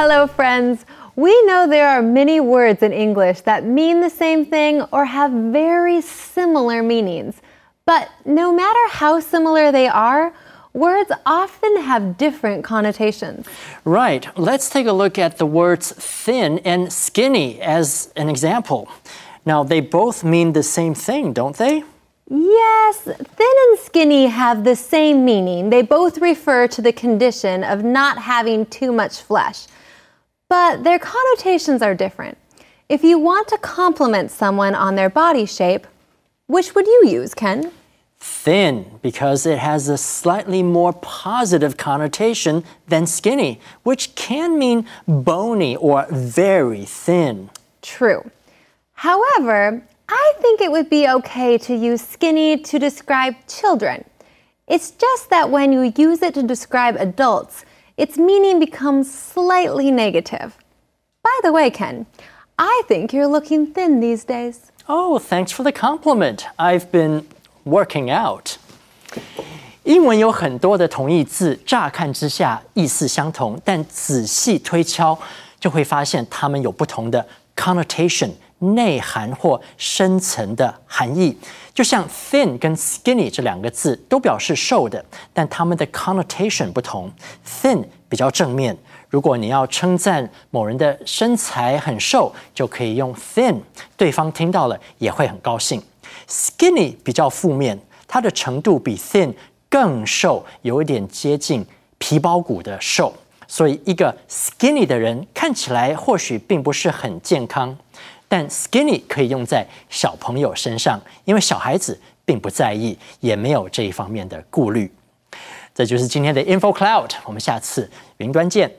Hello, friends. We know there are many words in English that mean the same thing or have very similar meanings. But no matter how similar they are, words often have different connotations. Right. Let's take a look at the words thin and skinny as an example. Now, they both mean the same thing, don't they? Yes, thin and skinny have the same meaning. They both refer to the condition of not having too much flesh. But their connotations are different. If you want to compliment someone on their body shape, which would you use, Ken? Thin, because it has a slightly more positive connotation than skinny, which can mean bony or very thin. True. However, I think it would be okay to use skinny to describe children. It's just that when you use it to describe adults, its meaning becomes slightly negative. By the way, Ken, I think you're looking thin these days. Oh, thanks for the compliment. I've been working out. 英文有很多的同义字，乍看之下意思相同，但仔细推敲就会发现它们有不同的 connotation 内涵或深层的含义。就像 thin 跟 skinny 这两个字都表示瘦的，但它们的 connotation 不同。thin 比较正面，如果你要称赞某人的身材很瘦，就可以用 thin，对方听到了也会很高兴。skinny 比较负面，它的程度比 thin。更瘦，有一点接近皮包骨的瘦，所以一个 skinny 的人看起来或许并不是很健康，但 skinny 可以用在小朋友身上，因为小孩子并不在意，也没有这一方面的顾虑。这就是今天的 Info Cloud，我们下次云端见。